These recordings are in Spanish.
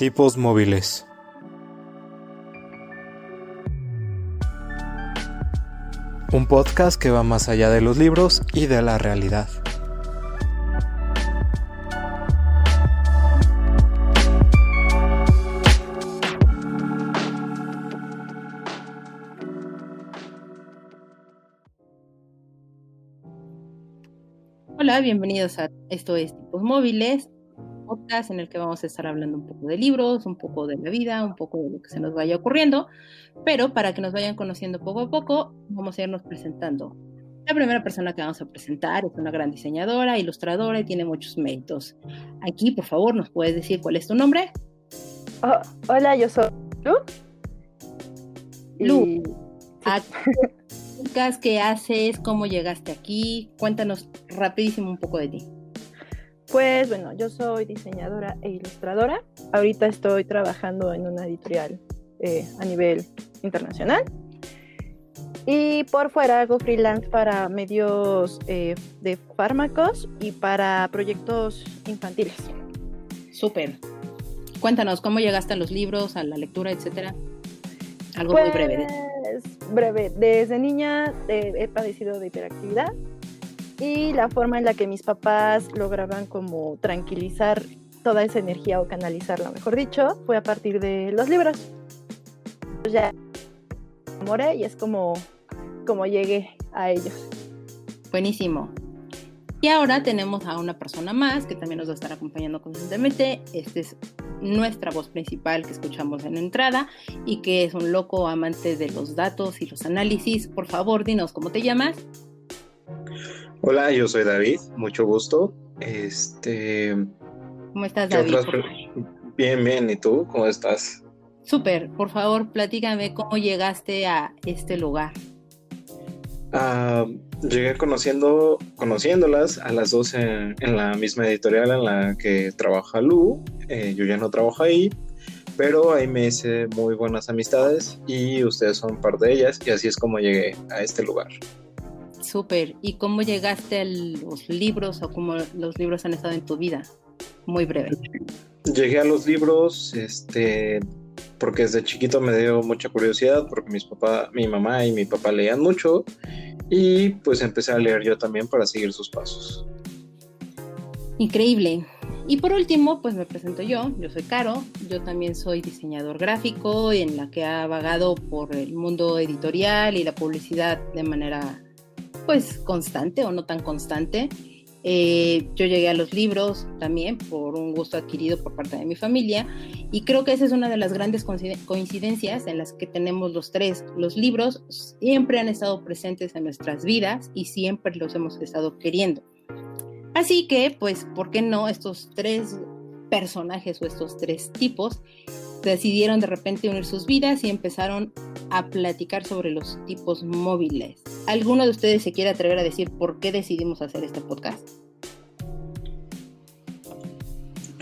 Tipos móviles. Un podcast que va más allá de los libros y de la realidad. Hola, bienvenidos a Esto es Tipos Móviles, podcast en el que vamos a estar hablando un poco de libros, un poco de la vida, un poco de lo que se nos vaya ocurriendo, pero para que nos vayan conociendo poco a poco, vamos a irnos presentando. La primera persona que vamos a presentar es una gran diseñadora, ilustradora y tiene muchos méritos. Aquí, por favor, ¿nos puedes decir cuál es tu nombre? Oh, hola, yo soy Lu. Lu. Y- ¿A qué ¿Qué haces? ¿Cómo llegaste aquí? Cuéntanos rapidísimo un poco de ti. Pues bueno, yo soy diseñadora e ilustradora. Ahorita estoy trabajando en una editorial eh, a nivel internacional. Y por fuera hago freelance para medios eh, de fármacos y para proyectos infantiles. Súper. Cuéntanos, ¿cómo llegaste a los libros, a la lectura, etcétera? Algo muy breve. de- Pues, breve. Desde niña eh, he padecido de hiperactividad y la forma en la que mis papás lograban como tranquilizar toda esa energía o canalizarla, mejor dicho, fue a partir de los libros. Pues ya me enamoré y es como, como llegué a ellos. Buenísimo. Y ahora tenemos a una persona más que también nos va a estar acompañando constantemente. Esta es nuestra voz principal que escuchamos en la entrada y que es un loco amante de los datos y los análisis. Por favor, dinos cómo te llamas. Hola, yo soy David, mucho gusto. Este, ¿Cómo estás, ¿qué David? otras Bien, bien, ¿y tú? ¿Cómo estás? Súper. Por favor, platícame cómo llegaste a este lugar. Ah, llegué conociendo, conociéndolas a las dos en, en la misma editorial en la que trabaja Lu. Eh, yo ya no trabajo ahí, pero ahí me hice muy buenas amistades y ustedes son parte de ellas y así es como llegué a este lugar. Súper. ¿Y cómo llegaste a los libros o cómo los libros han estado en tu vida? Muy breve. Llegué a los libros, este, porque desde chiquito me dio mucha curiosidad, porque mis papá, mi mamá y mi papá leían mucho, y pues empecé a leer yo también para seguir sus pasos. Increíble. Y por último, pues me presento yo. Yo soy Caro. Yo también soy diseñador gráfico en la que ha vagado por el mundo editorial y la publicidad de manera, pues, constante o no tan constante. Eh, yo llegué a los libros también por un gusto adquirido por parte de mi familia y creo que esa es una de las grandes coincide- coincidencias en las que tenemos los tres. Los libros siempre han estado presentes en nuestras vidas y siempre los hemos estado queriendo. Así que, pues, ¿por qué no estos tres personajes o estos tres tipos decidieron de repente unir sus vidas y empezaron a platicar sobre los tipos móviles? ¿Alguno de ustedes se quiere atrever a decir por qué decidimos hacer este podcast?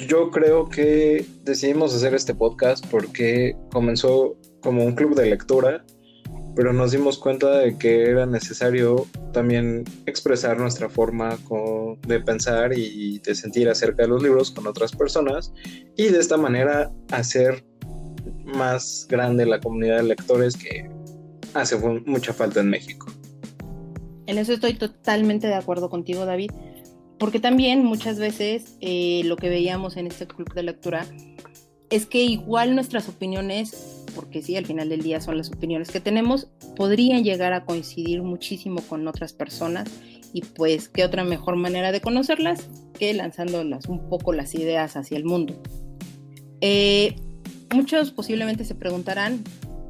Yo creo que decidimos hacer este podcast porque comenzó como un club de lectura, pero nos dimos cuenta de que era necesario también expresar nuestra forma de pensar y de sentir acerca de los libros con otras personas y de esta manera hacer más grande la comunidad de lectores que hace mucha falta en México. En eso estoy totalmente de acuerdo contigo, David, porque también muchas veces eh, lo que veíamos en este club de lectura es que igual nuestras opiniones, porque sí, al final del día son las opiniones que tenemos, podrían llegar a coincidir muchísimo con otras personas y pues qué otra mejor manera de conocerlas que lanzándolas un poco las ideas hacia el mundo. Eh, muchos posiblemente se preguntarán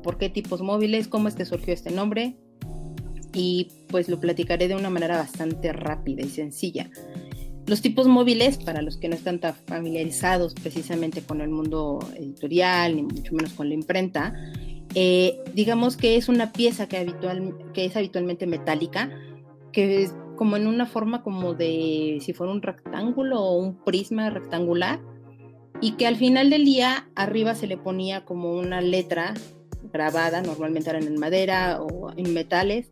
por qué tipos móviles, cómo es que surgió este nombre, y pues lo platicaré de una manera bastante rápida y sencilla. Los tipos móviles, para los que no están tan familiarizados precisamente con el mundo editorial, ni mucho menos con la imprenta, eh, digamos que es una pieza que, habitual, que es habitualmente metálica, que es como en una forma como de si fuera un rectángulo o un prisma rectangular, y que al final del día arriba se le ponía como una letra grabada, normalmente eran en madera o en metales,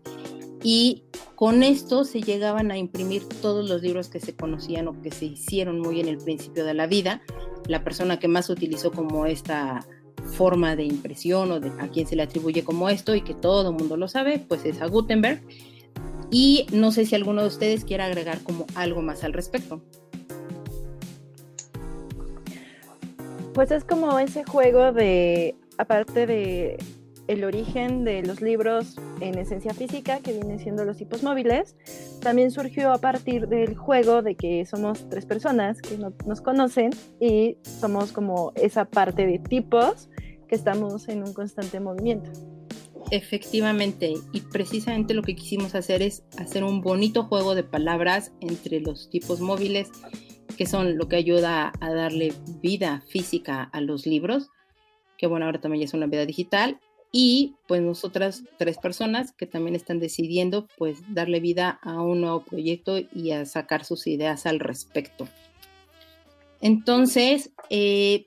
y con esto se llegaban a imprimir todos los libros que se conocían o que se hicieron muy en el principio de la vida la persona que más utilizó como esta forma de impresión o a quién se le atribuye como esto y que todo el mundo lo sabe, pues es a Gutenberg. Y no sé si alguno de ustedes quiera agregar como algo más al respecto. Pues es como ese juego de, aparte de el origen de los libros en esencia física, que vienen siendo los tipos móviles, también surgió a partir del juego de que somos tres personas que no, nos conocen y somos como esa parte de tipos que estamos en un constante movimiento. Efectivamente, y precisamente lo que quisimos hacer es hacer un bonito juego de palabras entre los tipos móviles, que son lo que ayuda a darle vida física a los libros, que bueno, ahora también ya es una vida digital, y pues nosotras tres personas que también están decidiendo pues darle vida a un nuevo proyecto y a sacar sus ideas al respecto. Entonces, eh,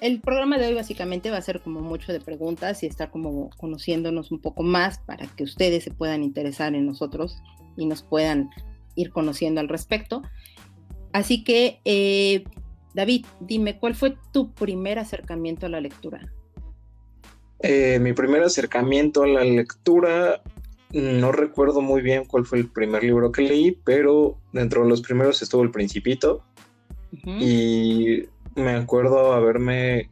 el programa de hoy básicamente va a ser como mucho de preguntas y estar como conociéndonos un poco más para que ustedes se puedan interesar en nosotros y nos puedan ir conociendo al respecto. Así que, eh, David, dime, ¿cuál fue tu primer acercamiento a la lectura? Eh, mi primer acercamiento a la lectura, no recuerdo muy bien cuál fue el primer libro que leí, pero dentro de los primeros estuvo El Principito. Y me acuerdo haberme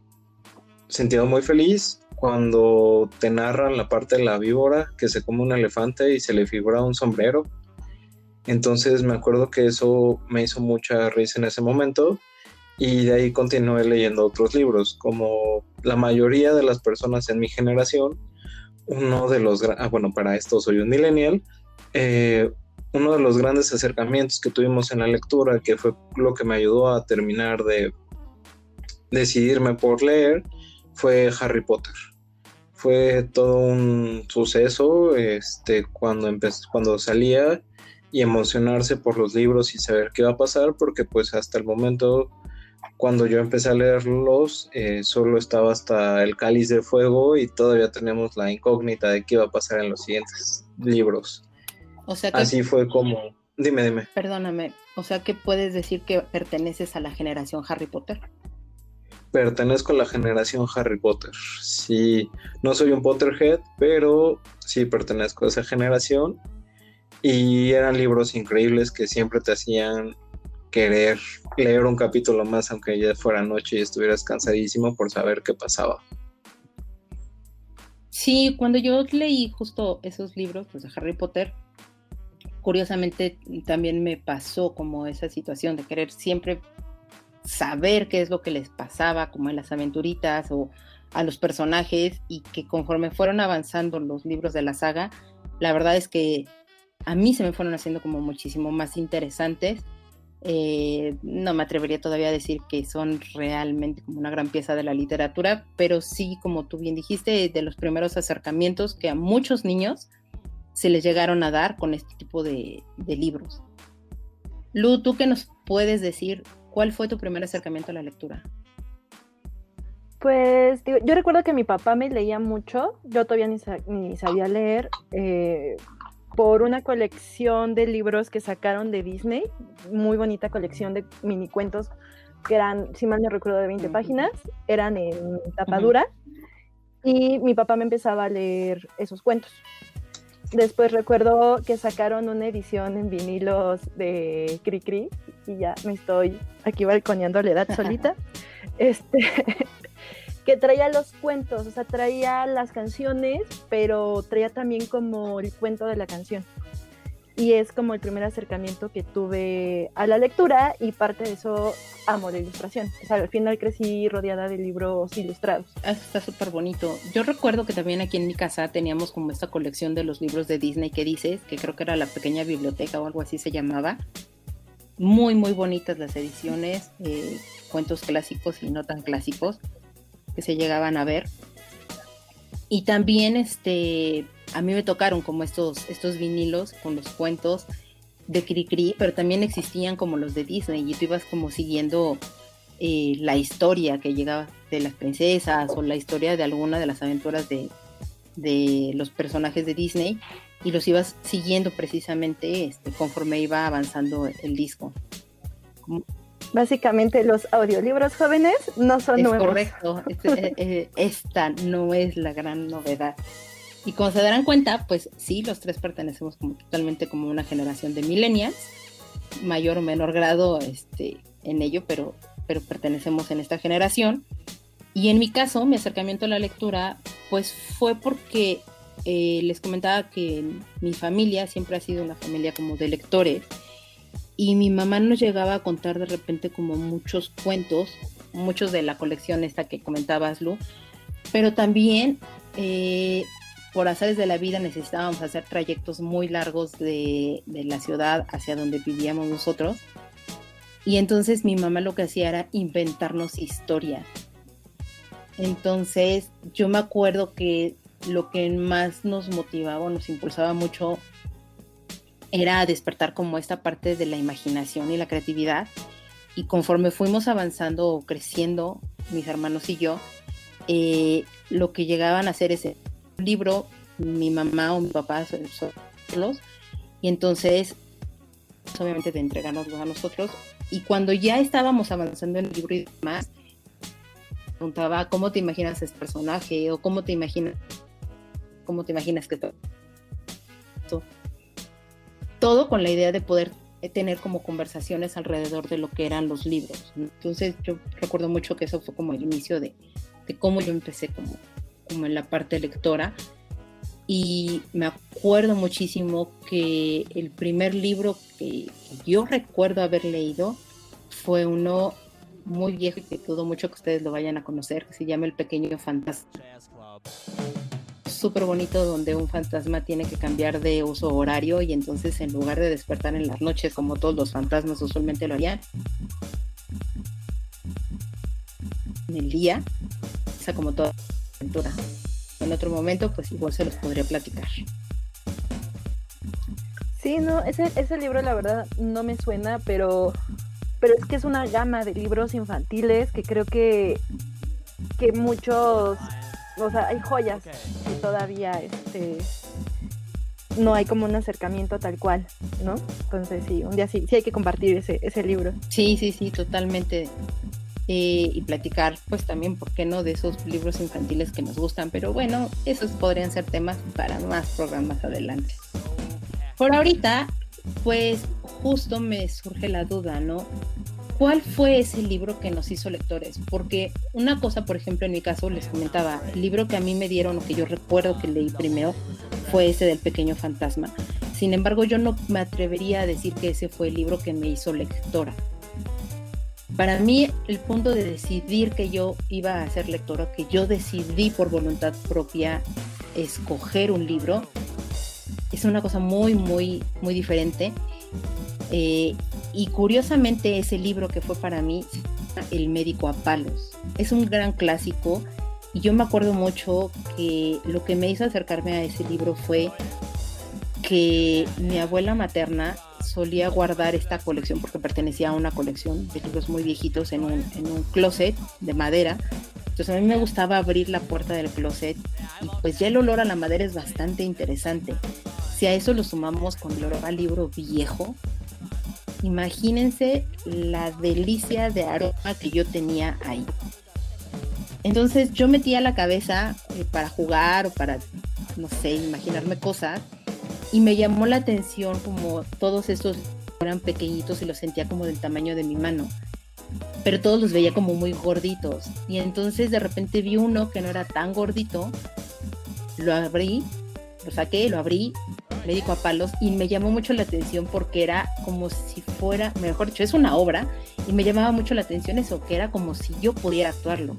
sentido muy feliz cuando te narran la parte de la víbora que se come un elefante y se le figura un sombrero. Entonces me acuerdo que eso me hizo mucha risa en ese momento y de ahí continué leyendo otros libros, como la mayoría de las personas en mi generación, uno de los, ah, bueno, para esto soy un millennial, eh, uno de los grandes acercamientos que tuvimos en la lectura, que fue lo que me ayudó a terminar de decidirme por leer fue Harry Potter. Fue todo un suceso este, cuando, cuando salía y emocionarse por los libros y saber qué iba a pasar, porque pues hasta el momento, cuando yo empecé a leerlos, eh, solo estaba hasta el cáliz de fuego y todavía tenemos la incógnita de qué iba a pasar en los siguientes libros. O sea Así fue como... Dime, dime. Perdóname, o sea que puedes decir que perteneces a la generación Harry Potter pertenezco a la generación Harry Potter. Sí, no soy un Potterhead, pero sí pertenezco a esa generación. Y eran libros increíbles que siempre te hacían querer leer un capítulo más, aunque ya fuera noche y estuvieras cansadísimo por saber qué pasaba. Sí, cuando yo leí justo esos libros pues, de Harry Potter, curiosamente también me pasó como esa situación de querer siempre saber qué es lo que les pasaba, como en las aventuritas o a los personajes, y que conforme fueron avanzando los libros de la saga, la verdad es que a mí se me fueron haciendo como muchísimo más interesantes. Eh, no me atrevería todavía a decir que son realmente como una gran pieza de la literatura, pero sí, como tú bien dijiste, de los primeros acercamientos que a muchos niños se les llegaron a dar con este tipo de, libros. Lu, ¿tú qué nos puedes decir ¿Cuál fue tu primer acercamiento a la lectura? Pues yo recuerdo que mi papá me leía mucho, yo todavía ni, sabía leer, eh, por una colección de libros que sacaron de Disney, muy bonita colección de mini cuentos que eran, si mal no recuerdo, de 20 páginas, eran en tapadura, y mi papá me empezaba a leer esos cuentos. Después recuerdo que sacaron una edición en vinilos de Cricri y ya me estoy aquí balconeando la edad solita. este que traía los cuentos, o sea, traía las canciones, pero traía también como el cuento de la canción y es como el primer acercamiento que tuve a la lectura y parte de eso amo la ilustración. O sea, al final crecí rodeada de libros ilustrados. Ah, está súper bonito. Yo recuerdo que también aquí en mi casa teníamos como esta colección de los libros de Disney que dices, que creo que era la pequeña biblioteca o algo así se llamaba. Muy, muy bonitas las ediciones, eh, cuentos clásicos y no tan clásicos que se llegaban a ver. Y también este a mí me tocaron como estos, estos vinilos con los cuentos de Cricri, pero también existían como los de Disney y tú ibas como siguiendo eh, la historia que llegaba de las princesas o la historia de alguna de las aventuras de, de los personajes de Disney y los ibas siguiendo precisamente este, conforme iba avanzando el disco. Básicamente los audiolibros jóvenes no son es nuevos. Correcto, eh, eh, esta no es la gran novedad. Y como se darán cuenta, pues sí, los tres pertenecemos como totalmente como una generación de millennials, mayor o menor grado este, en ello, pero, pero pertenecemos en esta generación. Y en mi caso, mi acercamiento a la lectura, pues fue porque eh, les comentaba que mi familia siempre ha sido una familia como de lectores y mi mamá nos llegaba a contar de repente como muchos cuentos, muchos de la colección esta que comentabas, Lu, pero también eh, por azares de la vida necesitábamos hacer trayectos muy largos de, de, la ciudad hacia donde vivíamos nosotros. Y entonces mi mamá lo que hacía era inventarnos historias. Entonces yo me acuerdo que lo que más nos motivaba nos impulsaba mucho era despertar como esta parte de la imaginación y la creatividad. Y conforme fuimos avanzando o creciendo, mis hermanos y yo, eh, lo que llegaban a hacer ese libro, mi mamá o mi papá solos, y entonces, obviamente, de entregárnoslo a nosotros. Y cuando ya estábamos avanzando en el libro y demás, preguntaba cómo te imaginas este personaje o cómo te imaginas, cómo te imaginas que todo todo con la idea de poder tener como conversaciones alrededor de lo que eran los libros. Entonces yo recuerdo mucho que eso fue como el inicio de, de cómo yo empecé como, como en la parte lectora. Y me acuerdo muchísimo que el primer libro que, que yo recuerdo haber leído fue uno muy viejo y que dudo mucho que ustedes lo vayan a conocer, que se llama El Pequeño Fantasma súper bonito donde un fantasma tiene que cambiar de uso horario y entonces en lugar de despertar en las noches como todos los fantasmas usualmente lo harían, en el día, o sea, como toda aventura. En otro momento, pues igual se los podría platicar. Sí, no, ese, ese libro la verdad no me suena, pero, pero es que es una gama de libros infantiles que creo que, que muchos o sea, hay joyas todavía este no hay como un acercamiento tal cual, ¿no? Entonces sí, un día sí, sí hay que compartir ese, ese libro. Sí, sí, sí, totalmente. Eh, y platicar, pues también, ¿por qué no? De esos libros infantiles que nos gustan, pero bueno, esos podrían ser temas para más programas adelante. Por ahorita, pues justo me surge la duda, ¿no? ¿Cuál fue ese libro que nos hizo lectores? Porque una cosa, por ejemplo, en mi caso, les comentaba, el libro que a mí me dieron o que yo recuerdo que leí primero fue ese del pequeño fantasma. Sin embargo, yo no me atrevería a decir que ese fue el libro que me hizo lectora. Para mí, el punto de decidir que yo iba a ser lectora, que yo decidí por voluntad propia escoger un libro, es una cosa muy, muy, muy diferente. Eh, y curiosamente ese libro que fue para mí, El médico a palos, es un gran clásico y yo me acuerdo mucho que lo que me hizo acercarme a ese libro fue que mi abuela materna solía guardar esta colección porque pertenecía a una colección de libros muy viejitos en un, en un closet de madera. Entonces a mí me gustaba abrir la puerta del closet y pues ya el olor a la madera es bastante interesante. Si a eso lo sumamos con el olor al libro viejo, imagínense la delicia de aroma que yo tenía ahí. Entonces yo metía la cabeza eh, para jugar o para, no sé, imaginarme cosas y me llamó la atención como todos estos eran pequeñitos y los sentía como del tamaño de mi mano, pero todos los veía como muy gorditos y entonces de repente vi uno que no era tan gordito, lo abrí, lo saqué, lo abrí médico a palos y me llamó mucho la atención porque era como si fuera, mejor dicho, es una obra y me llamaba mucho la atención eso, que era como si yo pudiera actuarlo.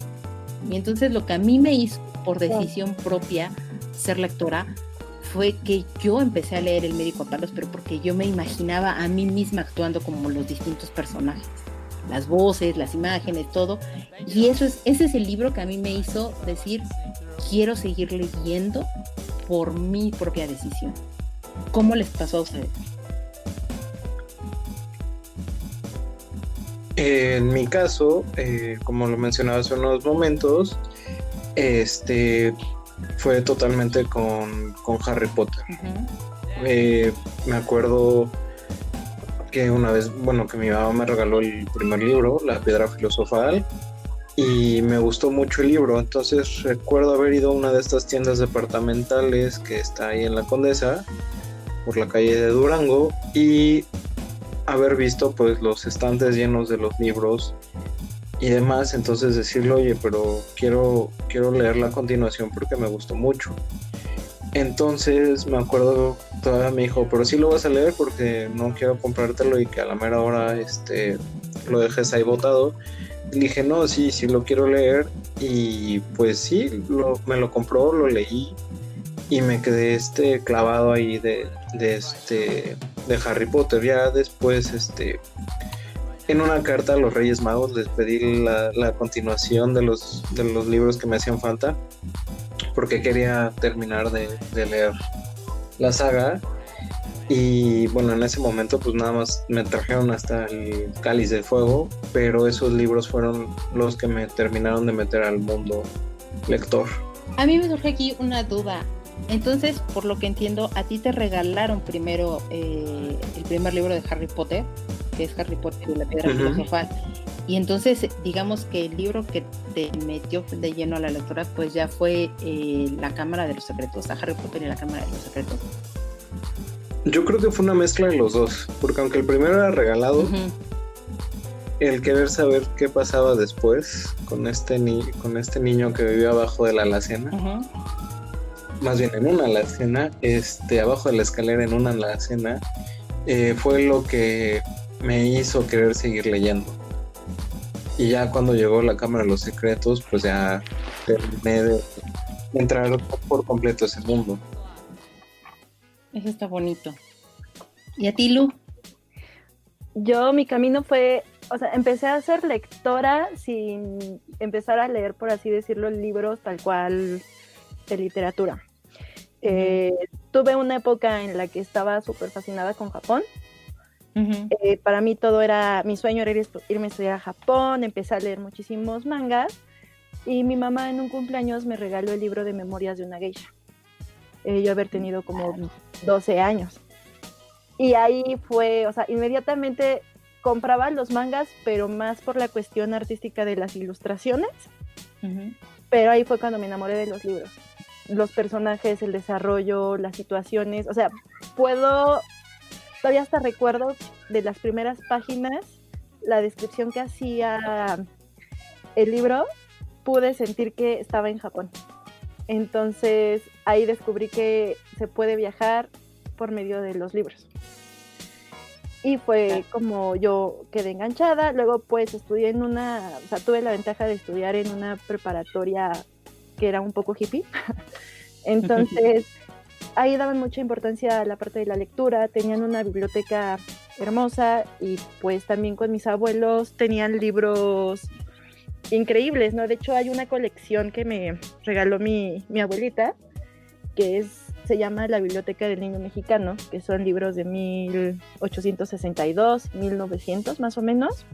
Y entonces lo que a mí me hizo por decisión propia ser lectora fue que yo empecé a leer El médico a palos, pero porque yo me imaginaba a mí misma actuando como los distintos personajes las voces, las imágenes, todo. Y eso es, ese es el libro que a mí me hizo decir, quiero seguir leyendo por mi propia decisión. ¿Cómo les pasó a ustedes? En mi caso, eh, como lo mencionaba hace unos momentos, este fue totalmente con, Harry Potter. Eh, me acuerdo que una vez, bueno, que mi mamá me regaló el primer libro, La Piedra Filosofal, y me gustó mucho el libro. Entonces recuerdo haber ido a una de estas tiendas departamentales que está ahí en la Condesa, por la calle de Durango, y haber visto pues los estantes llenos de los libros y demás, entonces decirle, oye, pero quiero, quiero leer la continuación porque me gustó mucho. Entonces me acuerdo, todavía me dijo, pero sí lo vas a leer porque no quiero comprártelo y que a la mera hora este, lo dejes ahí botado. Y dije, no, sí, sí lo quiero leer. Y pues sí, me lo compró, lo leí y me quedé este clavado ahí de, de este de Harry Potter. Ya después, este, en una carta a los Reyes Magos les pedí la, la continuación de los, de los libros que me hacían falta porque quería terminar de, leer la saga. Y bueno, en ese momento pues nada más me trajeron hasta el Cáliz de Fuego, pero esos libros fueron los que me terminaron de meter al mundo lector. A mí me surge aquí una duda. Entonces, por lo que entiendo, a ti te regalaron primero eh, el primer libro de Harry Potter, que es Harry Potter y la Piedra Filosofal, y entonces, digamos que el libro que te metió de lleno a la lectura, pues ya fue eh, La Cámara de los Secretos, a Harry Potter y la Cámara de los Secretos. Yo creo que fue una mezcla de los dos, porque aunque el primero era regalado, el querer saber qué pasaba después con este, ni con este niño que vivía abajo de la alacena, más bien en una alacena, este, abajo de la escalera en una alacena, eh, fue lo que me hizo querer seguir leyendo. Y ya cuando llegó la Cámara de los Secretos, pues ya terminé de entrar por completo a ese mundo. Eso está bonito. ¿Y a ti, Lu? Yo, mi camino fue, o sea, empecé a ser lectora sin empezar a leer, por así decirlo, libros tal cual de literatura. Eh, tuve una época en la que estaba súper fascinada con Japón eh, para mí todo era, mi sueño era irme a estudiar a Japón, empecé a leer muchísimos mangas y mi mamá en un cumpleaños me regaló el libro de Memorias de una geisha. Eh, yo haber tenido como 12 años. Y ahí fue, o sea, inmediatamente compraba los mangas, pero más por la cuestión artística de las ilustraciones. Pero ahí fue cuando me enamoré de los libros. Los personajes, el desarrollo, las situaciones. O sea, puedo todavía hasta recuerdo de las primeras páginas la descripción que hacía el libro, pude sentir que estaba en Japón. Entonces ahí descubrí que se puede viajar por medio de los libros. Y fue como yo quedé enganchada. Luego pues estudié en una, o sea, tuve la ventaja de estudiar en una preparatoria que era un poco hippie. Entonces ahí daban mucha importancia a la parte de la lectura, tenían una biblioteca hermosa y pues también con mis abuelos tenían libros increíbles, ¿no? De hecho hay una colección que me regaló mi, mi abuelita, que es, se llama La Biblioteca del Niño Mexicano, que son libros de 1862, 1900 más o menos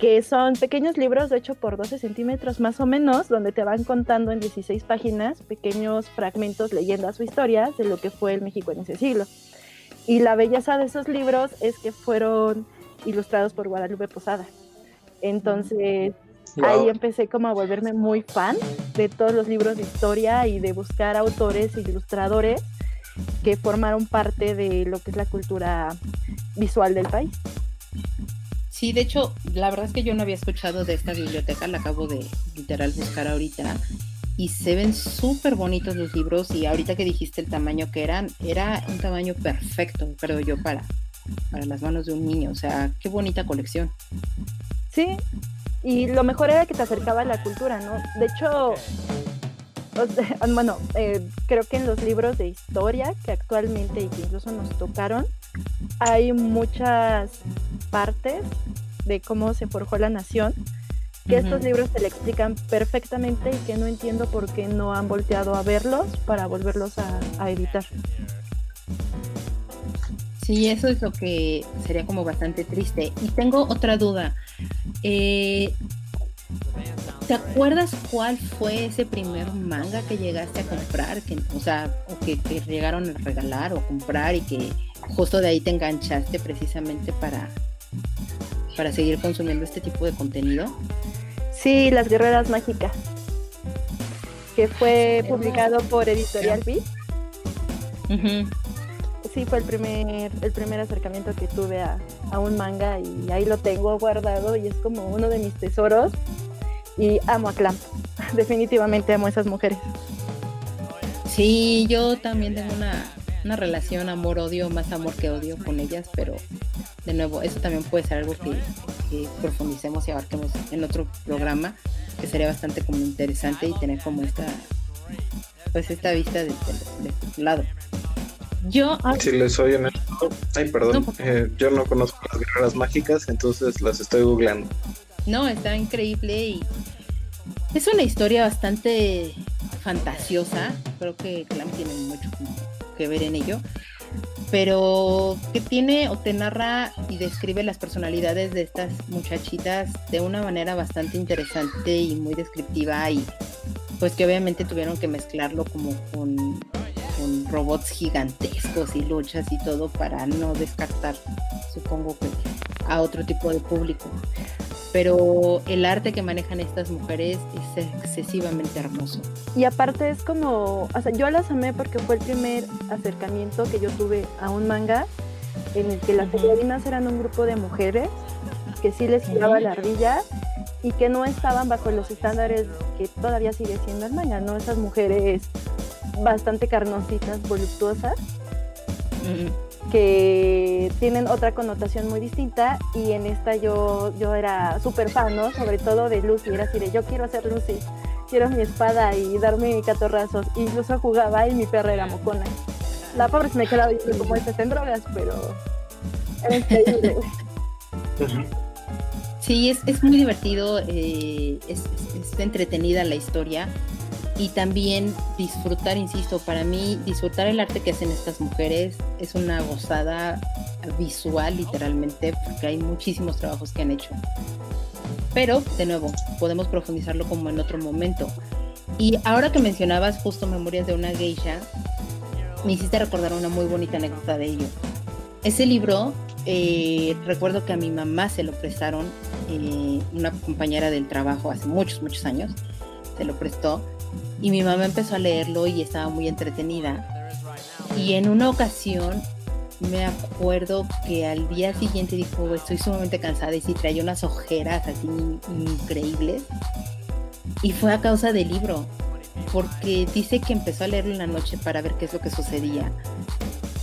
que son pequeños libros, de hecho por 12 centímetros más o menos, donde te van contando en 16 páginas pequeños fragmentos, leyendas o historias de lo que fue el México en ese siglo. Y la belleza de esos libros es que fueron ilustrados por Guadalupe Posada. Entonces, ahí empecé como a volverme muy fan de todos los libros de historia y de buscar autores e ilustradores que formaron parte de lo que es la cultura visual del país. Sí, de hecho, la verdad es que yo no había escuchado de esta biblioteca, la acabo de literal buscar ahorita. Y se ven súper bonitos los libros y ahorita que dijiste el tamaño que eran, era un tamaño perfecto, creo yo, para, para las manos de un niño. O sea, qué bonita colección. Sí, y lo mejor era que te acercaba a la cultura, ¿no? De hecho, bueno, eh, creo que en los libros de historia que actualmente y que incluso nos tocaron, hay muchas partes de cómo se forjó la nación que estos libros se le explican perfectamente y que no entiendo por qué no han volteado a verlos para volverlos a, editar. Sí, eso es lo que sería como bastante triste. Y tengo otra duda. Eh, ¿Te acuerdas cuál fue ese primer manga que llegaste a comprar? Que, o sea, o que te llegaron a regalar o comprar y que justo de ahí te enganchaste precisamente para, para seguir consumiendo este tipo de contenido. Sí, Las Guerreras Mágicas, que fue publicado por Editorial B. Sí, fue el primer, el primer acercamiento que tuve a, a un manga y ahí lo tengo guardado y es como uno de mis tesoros y amo a Clamp. Definitivamente amo a esas mujeres. Sí, yo también tengo una, una relación amor-odio, más amor que odio con ellas, pero de nuevo, eso también puede ser algo que, profundicemos y abarquemos en otro programa, que sería bastante como interesante y tener como esta, pues esta vista de, de, lado. Yo, ah, si les soy honesto, ay, perdón, eh, yo no conozco las guerreras mágicas, entonces las estoy googleando. No, está increíble y es una historia bastante fantasiosa. Creo que Clam tiene mucho que ver en ello. Pero que tiene o te narra y describe las personalidades de estas muchachitas de una manera bastante interesante y muy descriptiva y pues que obviamente tuvieron que mezclarlo como con, con robots gigantescos y luchas y todo para no descartar, supongo que, a otro tipo de público pero el arte que manejan estas mujeres es excesivamente hermoso. Y aparte es como, o sea, yo las amé porque fue el primer acercamiento que yo tuve a un manga en el que las heroínas eran un grupo de mujeres que sí les giraba la ardilla y que no estaban bajo los estándares que todavía sigue siendo el manga, ¿no? Esas mujeres bastante carnositas, voluptuosas que tienen otra connotación muy distinta y en esta yo, yo era súper fan, ¿no? Sobre todo de Lucy, era así de yo quiero ser Lucy, quiero mi espada y darme mi catorrazos. Incluso jugaba y mi perra era mocona. La pobre se me quedaba diciendo como estas en drogas, pero era increíble. Sí, es, es muy divertido, eh, es, es entretenida la historia y también disfrutar, insisto, para mí disfrutar el arte que hacen estas mujeres es una gozada visual literalmente porque hay muchísimos trabajos que han hecho. Pero, de nuevo, podemos profundizarlo como en otro momento. Y ahora que mencionabas justo Memorias de una geisha, me hiciste recordar una muy bonita anécdota de ello. Ese libro, eh, recuerdo que a mi mamá se lo prestaron, eh, una compañera del trabajo hace muchos, muchos años, se lo prestó y mi mamá empezó a leerlo y estaba muy entretenida. Y en una ocasión me acuerdo que al día siguiente dijo, estoy sumamente cansada y si traía unas ojeras así increíbles. Y fue a causa del libro, porque dice que empezó a leerlo en la noche para ver qué es lo que sucedía.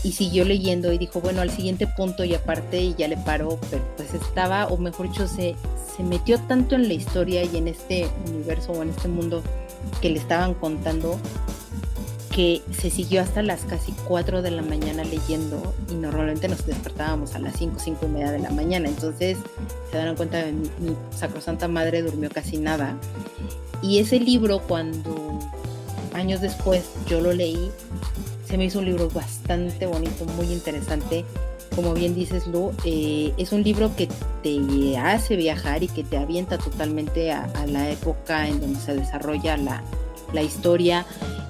Y siguió leyendo y dijo, bueno, al siguiente punto y aparte y ya le paró, pero pues estaba, o mejor dicho, se, se metió tanto en la historia y en este universo o en este mundo que le estaban contando que se siguió hasta las casi 4 de la mañana leyendo y normalmente nos despertábamos a las 5, 5 y media de la mañana. Entonces se dan cuenta que mi, mi sacrosanta madre durmió casi nada. Y ese libro cuando años después yo lo leí, se me hizo un libro bastante bonito, muy interesante. Como bien dices Lu, eh, es un libro que te hace viajar y que te avienta totalmente a, la época en donde se desarrolla la, la historia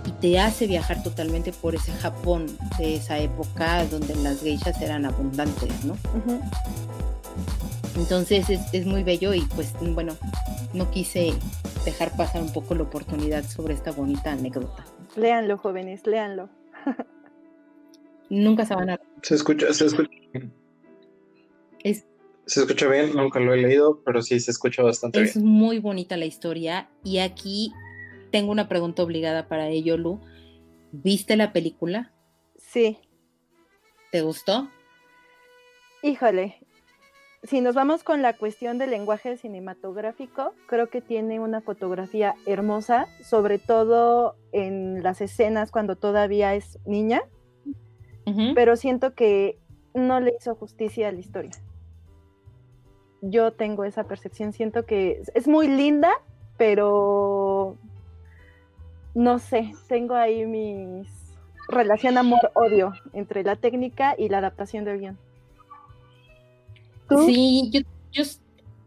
y te hace viajar totalmente por ese Japón de esa época donde las geishas eran abundantes, ¿no? Entonces es, es, muy bello y pues bueno, no quise dejar pasar un poco la oportunidad sobre esta bonita anécdota. Léanlo, jóvenes, léanlo. Nunca se van a... Se escucha, se escucha. Es, se escucha bien, nunca lo he leído, pero sí se escucha bastante es bien. Es muy bonita la historia y aquí tengo una pregunta obligada para ello, Lu. ¿Viste la película? Sí. ¿Te gustó? Híjole, si nos vamos con la cuestión del lenguaje cinematográfico, creo que tiene una fotografía hermosa, sobre todo en las escenas cuando todavía es niña, uh -huh. pero siento que no le hizo justicia a la historia yo tengo esa percepción, siento que es muy linda, pero no sé, tengo ahí mi relación amor-odio entre la técnica y la adaptación del guion. ¿Tú? Sí, yo, yo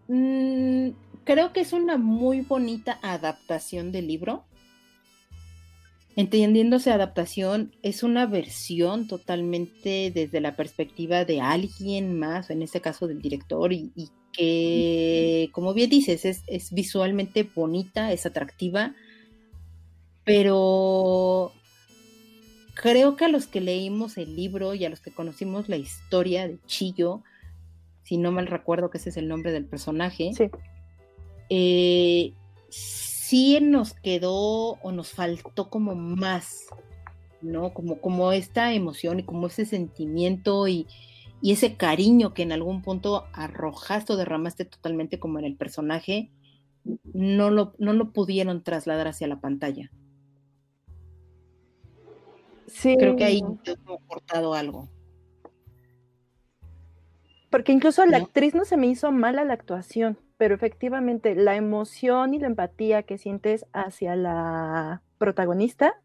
mmm, creo que es una muy bonita adaptación del libro. Entendiéndose adaptación, es una versión totalmente desde la perspectiva de alguien más, en este caso del director, y, que, como bien dices, es, es, visualmente bonita, es atractiva, pero creo que a los que leímos el libro y a los que conocimos la historia de Chillo, si no mal recuerdo que ese es el nombre del personaje, sí. Eh, sí nos quedó o nos faltó como más, ¿no? Como, como esta emoción y como ese sentimiento y, ese cariño que en algún punto arrojaste o derramaste totalmente como en el personaje, no lo, no lo pudieron trasladar hacia la pantalla. Sí. Creo que ahí he cortado algo. Porque incluso la actriz no se me hizo mala la actuación pero efectivamente la emoción y la empatía que sientes hacia la protagonista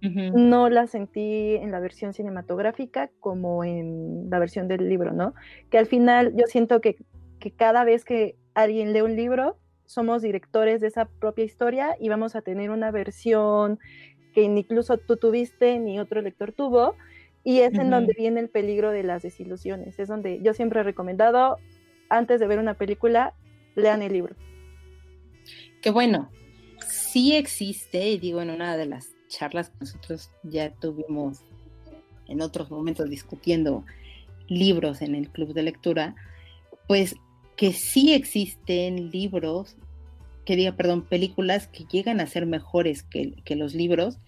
no la sentí en la versión cinematográfica como en la versión del libro, ¿no? Que al final yo siento que, que cada vez que alguien lee un libro, somos directores de esa propia historia y vamos a tener una versión que incluso tú tuviste ni otro lector tuvo, y es en donde viene el peligro de las desilusiones. Es donde yo siempre he recomendado, antes de ver una película, lean el libro. Que bueno, sí existe, y digo en una de las charlas que nosotros ya tuvimos en otros momentos discutiendo libros en el club de lectura, pues que sí existen libros, que diga, perdón, películas que llegan a ser mejores que, que los libros,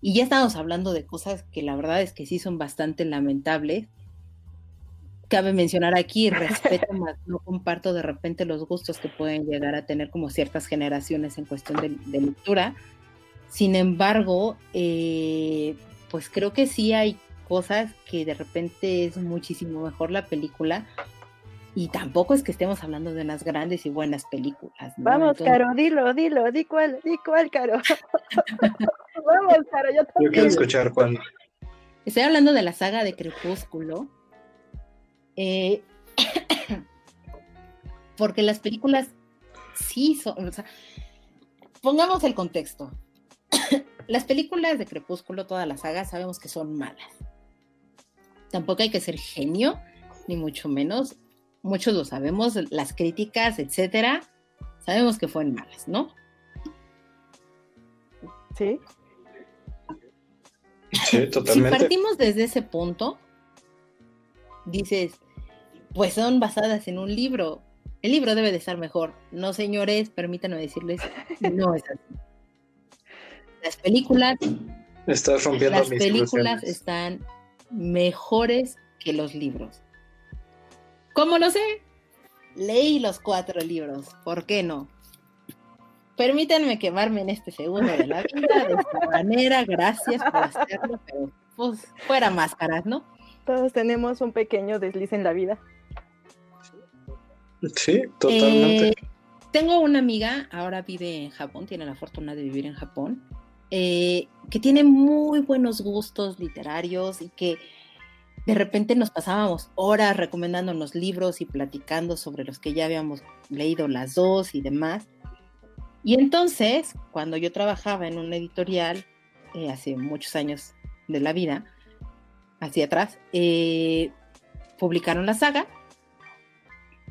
y ya estamos hablando de cosas que la verdad es que sí son bastante lamentables, cabe mencionar aquí, respeto más, no comparto de repente los gustos que pueden llegar a tener como ciertas generaciones en cuestión de, lectura. Sin embargo, eh, pues creo que sí hay cosas que de repente es muchísimo mejor la película. Y tampoco es que estemos hablando de unas grandes y buenas películas. Vamos, Caro, dilo, dilo, di cuál, di cuál, Caro. Vamos, Caro, yo Yo quiero escuchar cuál. Estoy hablando de la saga de Crepúsculo, eh, porque las películas sí son, o sea, pongamos el contexto. las películas de Crepúsculo, toda la saga, sabemos que son malas. Tampoco hay que ser genio, ni mucho menos. Muchos lo sabemos, las críticas, etcétera, sabemos que fueron malas, ¿no? Sí. Sí, totalmente. Si partimos desde ese punto, dices, pues son basadas en un libro. El libro debe de estar mejor. No, señores, permítanme decirles, no es así. Las películas. Estás rompiendo Las películas están mejores que los libros. ¿Cómo lo sé? Leí los cuatro libros. ¿Por qué no? Permítanme quemarme en este segundo de la vida de esta manera. Gracias por hacerlo, pero pues fuera máscaras, ¿no? Todos tenemos un pequeño desliz en la vida. Sí, totalmente. Eh, tengo una amiga, ahora vive en Japón, tiene la fortuna de vivir en Japón, eh, que tiene muy buenos gustos literarios y que de repente nos pasábamos horas recomendándonos libros y platicando sobre los que ya habíamos leído las dos y demás. Y entonces, cuando yo trabajaba en una editorial, eh, hace muchos años de la vida, hacia atrás, publicaron la saga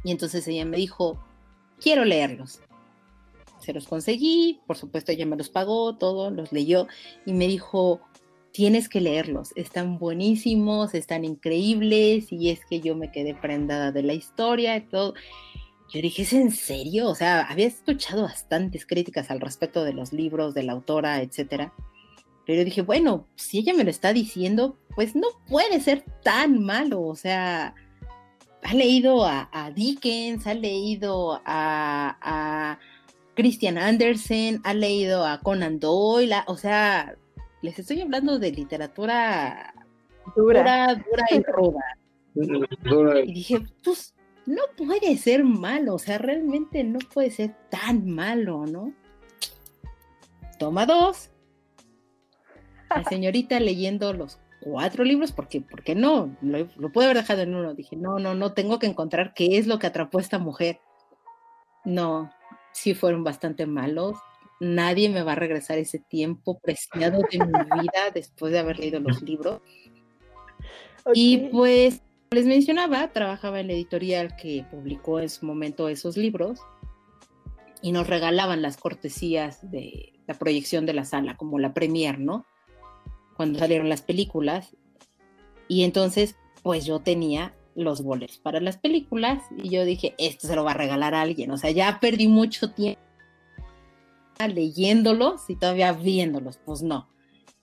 y entonces ella me dijo, quiero leerlos. Se los conseguí, por supuesto ella me los pagó, todo, los leyó y me dijo, tienes que leerlos, están buenísimos, están increíbles y es que yo me quedé prendada de la historia y todo. Yo dije, ¿es en serio? O sea, había escuchado bastantes críticas al respecto de los libros, de la autora, etcétera. Pero dije, bueno, si ella me lo está diciendo, pues no puede ser tan malo. O sea, ha leído a, Dickens, ha leído a, Christian Andersen, ha leído a Conan Doyle, o sea, les estoy hablando de literatura dura, dura, y ruda. Y dije, pues no puede ser malo, o sea, realmente no puede ser tan malo, ¿no? Toma dos. La señorita leyendo los cuatro libros, porque, ¿por qué no? Lo, lo pude haber dejado en uno. Dije, no, no, no, tengo que encontrar qué es lo que atrapó a esta mujer. No, sí fueron bastante malos. nadie me va a regresar ese tiempo preciado de mi vida después de haber leído los libros. Y pues les mencionaba, trabajaba en la editorial que publicó en su momento esos libros y nos regalaban las cortesías de la proyección de la sala, como la premier, ¿no? Cuando salieron las películas. Y entonces, pues yo tenía los boletos para las películas y yo dije, esto se lo va a regalar a alguien. O sea, ya perdí mucho tiempo leyéndolos y todavía viéndolos. Pues no.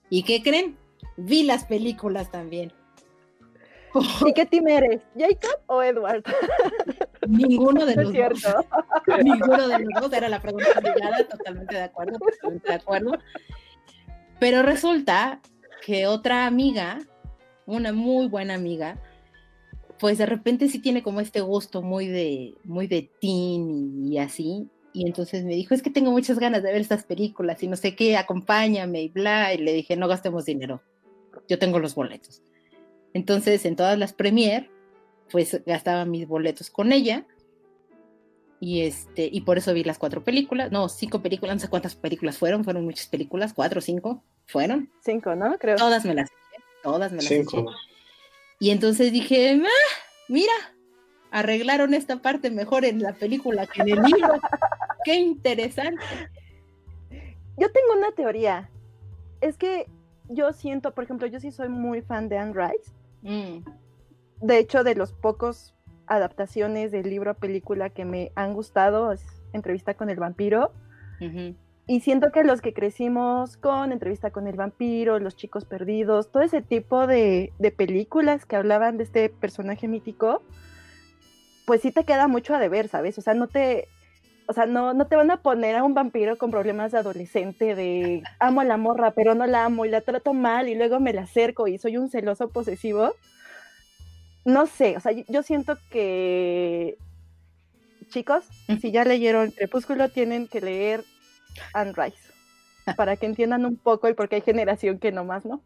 ¿Y qué creen? Vi las películas también. ¿Y qué team eres? ¿Jacob o Edward? Ninguno de los dos. Ninguno de los dos era la pregunta obligada, totalmente de acuerdo, totalmente de acuerdo. Pero resulta que otra amiga, una muy buena amiga, pues de repente sí tiene como este gusto muy de, muy de teen y, así. Y entonces me dijo, es que tengo muchas ganas de ver estas películas y no sé qué, acompáñame y bla. Y le dije, no gastemos dinero, yo tengo los boletos. Entonces, en todas las premier, pues gastaba mis boletos con ella. Y este, y por eso vi las cuatro películas, no, cinco películas, no sé cuántas películas fueron, fueron muchas películas, cuatro o cinco, fueron. Cinco, ¿no? Creo. Todas me las eché, todas me las cinco. Y entonces dije, ah, mira, arreglaron esta parte mejor en la película que en el libro. Qué interesante. Yo tengo una teoría. Es que yo siento, por ejemplo, yo sí soy muy fan de Anne Rice. Mm. De hecho, de los pocos adaptaciones del libro a película que me han gustado es Entrevista con el vampiro. Y siento que los que crecimos con Entrevista con el vampiro, Los chicos perdidos, todo ese tipo de, de películas que hablaban de este personaje mítico, pues sí te queda mucho a deber, ¿sabes? O sea, no te, o sea, no, no te van a poner a un vampiro con problemas de adolescente, de amo a la morra, pero no la amo y la trato mal y luego me la acerco y soy un celoso posesivo. No sé, o sea, yo siento que chicos, si ya leyeron Crepúsculo, tienen que leer Anne Rice para que entiendan un poco el por qué hay generación que no más, ¿no?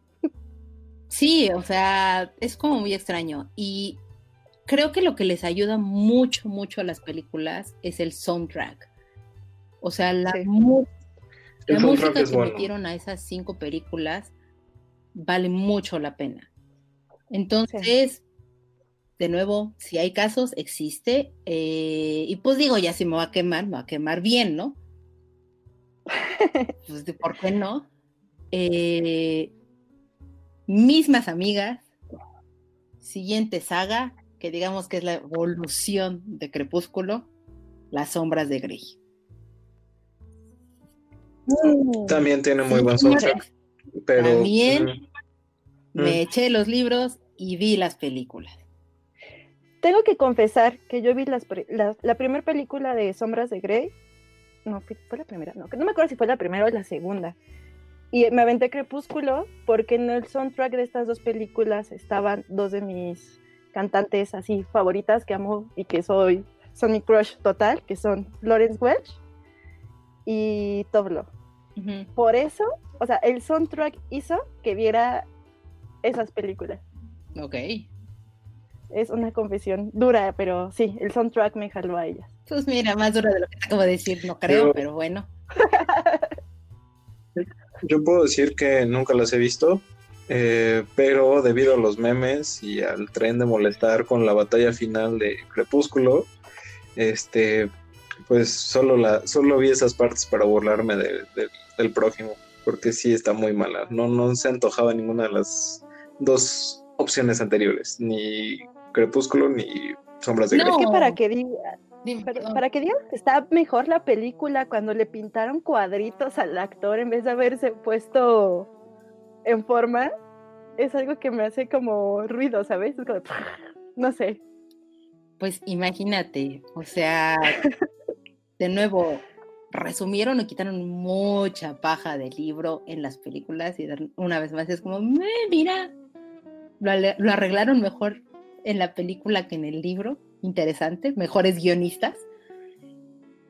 Sí, o sea, es como muy extraño. Y creo que lo que les ayuda mucho, mucho a las películas es el soundtrack. O sea, la, música que metieron a esas cinco películas vale mucho la pena. Entonces, de nuevo, si hay casos, existe. Eh, y pues digo, ya si me va a quemar, me va a quemar bien, ¿no? pues, ¿por qué no? Eh, mismas amigas, siguiente saga, que digamos que es la evolución de Crepúsculo, Las sombras de Grey. Mm. También tiene muy buen soundtrack. Pero, También mm, me mm. eché los libros y vi las películas. Tengo que confesar que yo vi la, primera película de Sombras de Grey. No, fue la primera, no, no me acuerdo si fue la primera o la segunda. Y me aventé Crepúsculo porque en el soundtrack de estas dos películas estaban dos de mis cantantes así favoritas que amo y que soy, son mi crush total, que son Lawrence Welch y Toblo. Por eso, o sea, el soundtrack hizo que viera esas películas. Ok. Es una confesión dura, pero sí, el soundtrack me jaló a ellas. Pues mira, más dura de lo que te acabo de decir, no creo, pero bueno. Yo puedo decir que nunca las he visto, eh, pero debido a los memes y al tren de molestar con la batalla final de Crepúsculo, este, pues solo, la, solo vi esas partes para burlarme del prójimo, porque sí está muy mala. No, no se antojaba ninguna de las dos opciones anteriores, ni Crepúsculo ni Sombras de no. Es que para que diga, para, que digan está mejor la película cuando le pintaron cuadritos al actor en vez de haberse puesto en forma, es algo que me hace como ruido, ¿sabes? no sé. Pues imagínate, o sea, de nuevo, resumieron o quitaron mucha paja del libro en las películas y una vez más es como, mira, lo, arreglaron mejor en la película que en el libro, interesante, mejores guionistas.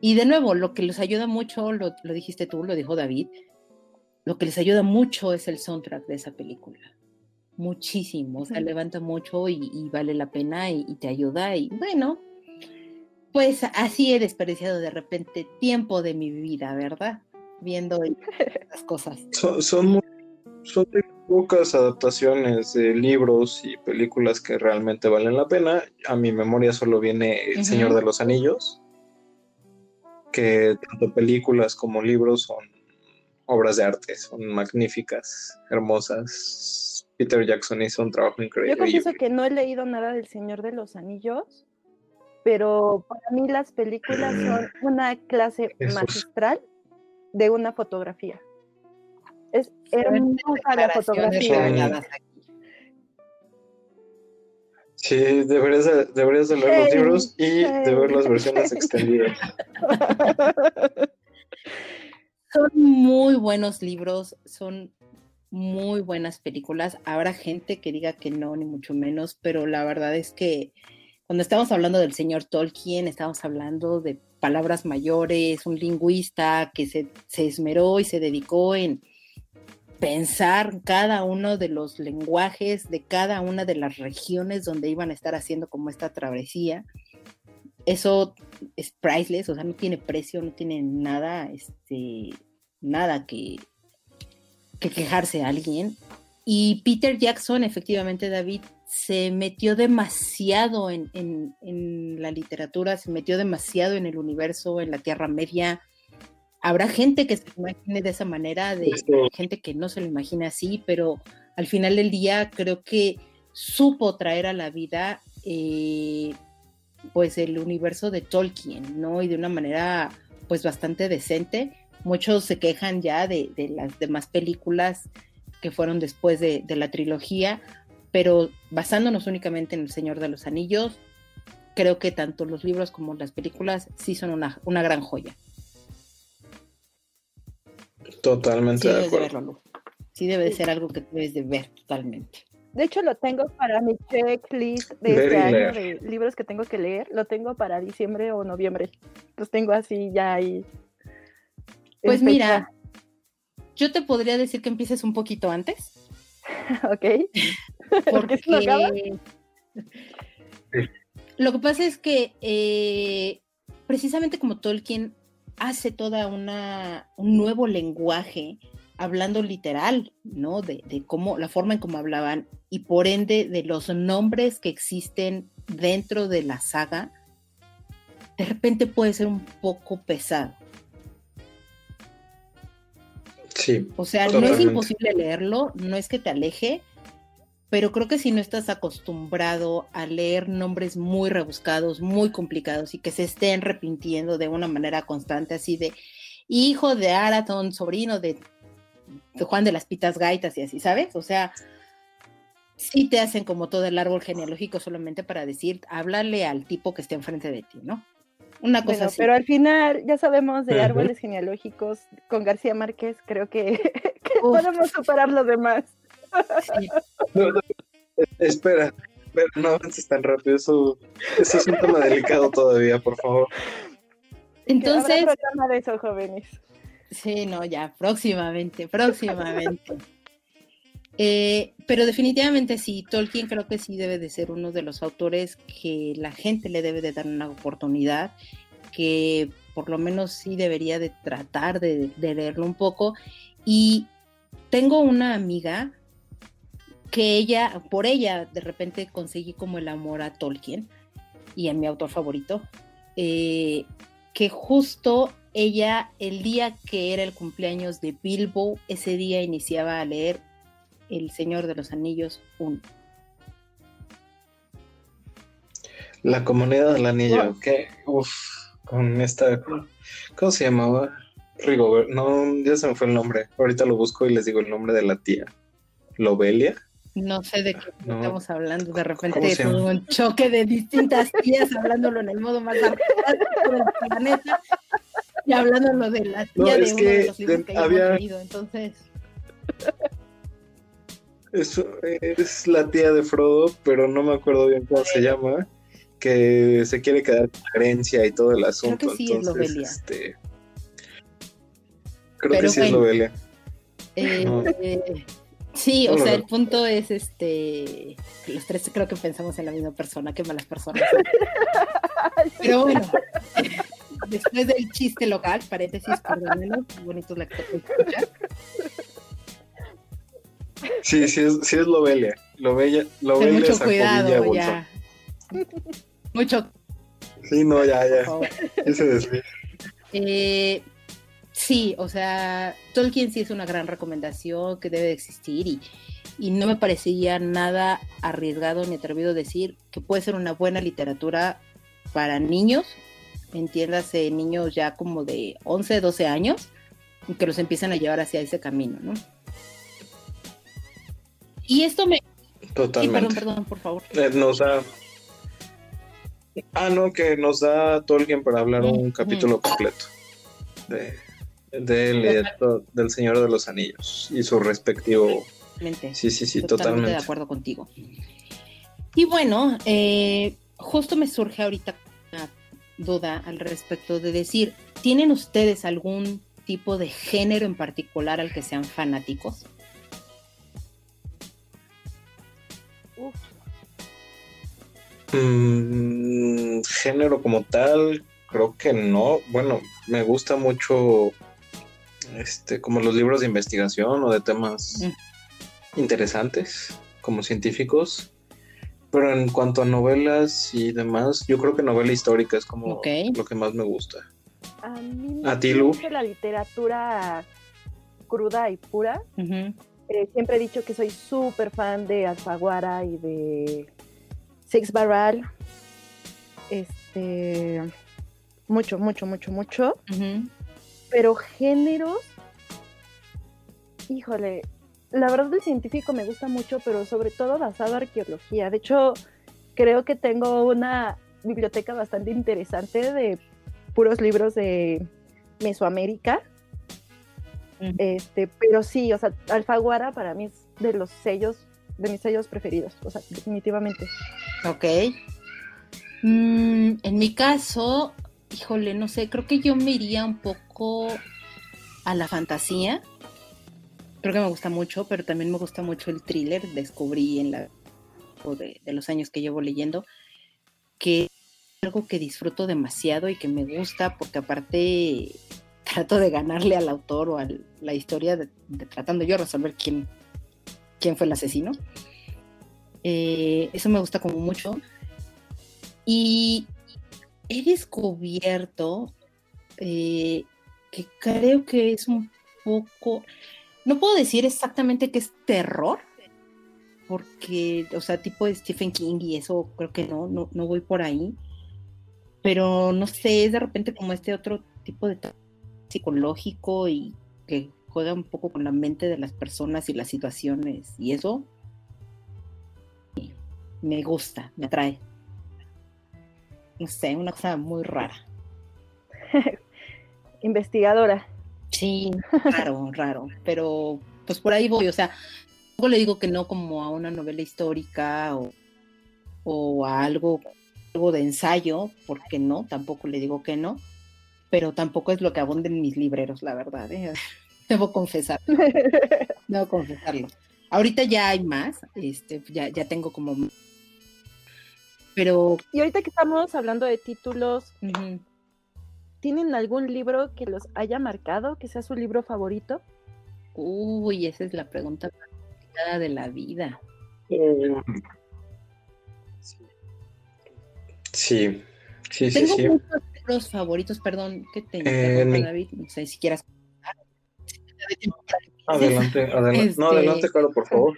Y de nuevo, lo que les ayuda mucho, lo, lo dijiste tú, lo dijo David, lo que les ayuda mucho es el soundtrack de esa película. Muchísimo, o sea, levanta mucho y, vale la pena y, te ayuda. Y bueno, pues así he desperdiciado de repente tiempo de mi vida, ¿verdad? viendo las cosas. Son, son, muy, son muy pocas adaptaciones de libros y películas que realmente valen la pena. A mi memoria solo viene El Señor de los Anillos, que tanto películas como libros son obras de arte, son magníficas, hermosas. Peter Jackson hizo un trabajo Yo increíble. confieso que no he leído nada del Señor de los Anillos, pero para mí las películas son una clase Jesús. magistral de una fotografía. Es hermosa la fotografía. Sí, deberías de, deberías de leer los libros y de ver las versiones hey. extendidas. Son muy buenos libros, son muy buenas películas. Habrá gente que diga que no, ni mucho menos, pero la verdad es que cuando estamos hablando del señor Tolkien, estamos hablando de palabras mayores, un lingüista que se, se esmeró y se dedicó en pensar cada uno de los lenguajes de cada una de las regiones donde iban a estar haciendo como esta travesía. Eso es priceless, o sea, no tiene precio, no tiene nada, este, nada que, que quejarse a alguien. Y Peter Jackson, efectivamente, David, se metió demasiado en, en, en la literatura, se metió demasiado en el universo, en la Tierra Media. Habrá gente que se lo imagine de esa manera, de gente que no se lo imagina así, pero al final del día creo que supo traer a la vida eh, pues el universo de Tolkien, ¿no? Y de una manera pues bastante decente. Muchos se quejan ya de, de las demás películas que fueron después de, de la trilogía, pero basándonos únicamente en El Señor de los Anillos, creo que tanto los libros como las películas sí son una, una gran joya. Totalmente Sí de debes de acuerdo. verlo. Sí debe de ser algo que debes de ver totalmente. De hecho, lo tengo para mi checklist de este año leer. de libros que tengo que leer. Lo tengo para diciembre o noviembre. Los tengo así ya ahí. Pues fecha. mira, yo te podría decir que empieces un poquito antes, ok. ¿Por qué se lo acaba? porque lo que pasa es que eh, precisamente como Tolkien hace toda una un nuevo lenguaje hablando literal, ¿no? De, de cómo la forma en cómo hablaban y por ende de los nombres que existen dentro de la saga, de repente puede ser un poco pesado. Sí, O sea, no es imposible leerlo, no es que te aleje, pero creo que si no estás acostumbrado a leer nombres muy rebuscados, muy complicados y que se estén repitiendo de una manera constante, así de hijo de Arathon, sobrino de, de Juan de las Pitas Gaitas y así, ¿sabes? O sea, sí te hacen como todo el árbol genealógico solamente para decir, háblale al tipo que esté enfrente de ti, ¿no? Una cosa Bueno, así. pero al final ya sabemos de árboles genealógicos con García Márquez. Creo que, podemos superar lo demás. Sí. No, no, espera, espera, no avances tan rápido, eso, eso es un tema delicado todavía, por favor. Entonces, Habrá programa de eso, jóvenes. Sí, no, ya, próximamente, próximamente. Eh, pero definitivamente sí, Tolkien creo que sí debe de ser uno de los autores que la gente le debe de dar una oportunidad, que por lo menos sí debería de tratar de, de leerlo un poco. Y tengo una amiga que ella, por ella, de repente conseguí como el amor a Tolkien y a mi autor favorito, eh, que justo ella, el día que era el cumpleaños de Bilbo, ese día iniciaba a leer El Señor de los Anillos 1. La comunidad del anillo, Wow. que, uff, con esta, ¿cómo se llamaba? Rigobert, no, ya se me fue el nombre, ahorita lo busco y les digo el nombre de la tía. ¿Lobelia? No sé de qué No. estamos hablando, de ¿Cómo repente un choque de distintas tías hablándolo en el modo más del planeta y hablándolo de la tía No, de es uno de los libros de- que había- leído, entonces Es, es la tía de Frodo, pero no me acuerdo bien cómo se llama, que se quiere quedar con la herencia y todo el asunto. que sí es entonces, Lobelia. este, creo Pero que sí es bueno. Lobelia. Eh, No. eh, sí, o sea, el punto es este. Los tres creo que pensamos en la misma persona, qué malas personas. Pero bueno, después del chiste local, paréntesis, perdónenos, bonitos lectores. Sí, sí es, sí es Lobelia. Lobelia, Lobelia mucho cuidado, ya. Mucho. Sí, no, ya, ya. Ese eh, sí, o sea, Tolkien sí es una gran recomendación que debe existir y, y no me parecería nada arriesgado ni atrevido decir que puede ser una buena literatura para niños, entiéndase niños ya como de 11, 12 años, y que los empiezan a llevar hacia ese camino, ¿no? Y esto me... Totalmente. perdón, perdón, por favor. Eh, nos da... Ah, no, que nos da Tolkien para hablar un capítulo completo de, de del Señor de los Anillos y su respectivo... Sí, sí, sí, totalmente. totalmente. de acuerdo contigo. Y bueno, eh, justo me surge ahorita una duda al respecto de decir, ¿tienen ustedes algún tipo de género en particular al que sean fanáticos? Mm, género como tal, creo que no. Bueno, me gusta mucho este, como los libros de investigación o de temas mm. interesantes, como científicos. Pero en cuanto a novelas y demás, yo creo que novela histórica es como lo que más me gusta. A mí me gusta la literatura cruda y pura. Eh, siempre he dicho que soy súper fan de Alfaguara y de Six Barral. Este. Mucho, mucho, mucho, mucho. Pero géneros. Híjole, la verdad el científico me gusta mucho, pero sobre todo basado en arqueología. De hecho, creo que tengo una biblioteca bastante interesante de puros libros de Mesoamérica. Este, pero sí, o sea, Alfaguara para mí es de los sellos, de mis sellos preferidos, o sea, definitivamente. Ok. Mm, en mi caso, híjole, no sé, creo que yo me iría un poco a la fantasía creo que me gusta mucho, pero también me gusta mucho el thriller. Descubrí en la de, de los años que llevo leyendo que es algo que disfruto demasiado y que me gusta porque aparte trato de ganarle al autor o a la historia tratando yo de resolver quién, quién fue el asesino. Eh, eso me gusta como mucho. Y he descubierto eh, que creo que es un poco, no puedo decir exactamente que es terror, porque, o sea, tipo de Stephen King y eso creo que no, no, no voy por ahí. Pero no sé, es de repente como este otro tipo de psicológico y que juega un poco con la mente de las personas y las situaciones y eso me gusta, me atrae. No sé, una cosa muy rara. Investigadora. Sí, raro, raro, pero pues por ahí voy, o sea, luego le digo que no como a una novela histórica o, a algo, algo de ensayo, porque no, tampoco le digo que no, pero tampoco es lo que abunda en mis libreros, la verdad, ¿eh? debo confesar, debo confesarlo. Ahorita ya hay más, este, ya, ya tengo como pero y ahorita que estamos hablando de títulos ¿Tienen algún libro que los haya marcado, que sea su libro favorito? Uy, esa es la pregunta de la vida. Sí, sí, sí. Tengo sí, muchos libros favoritos, perdón, que te eh, David, no sé si quieras. Adelante, adelante. no, adelante, este, claro, por favor.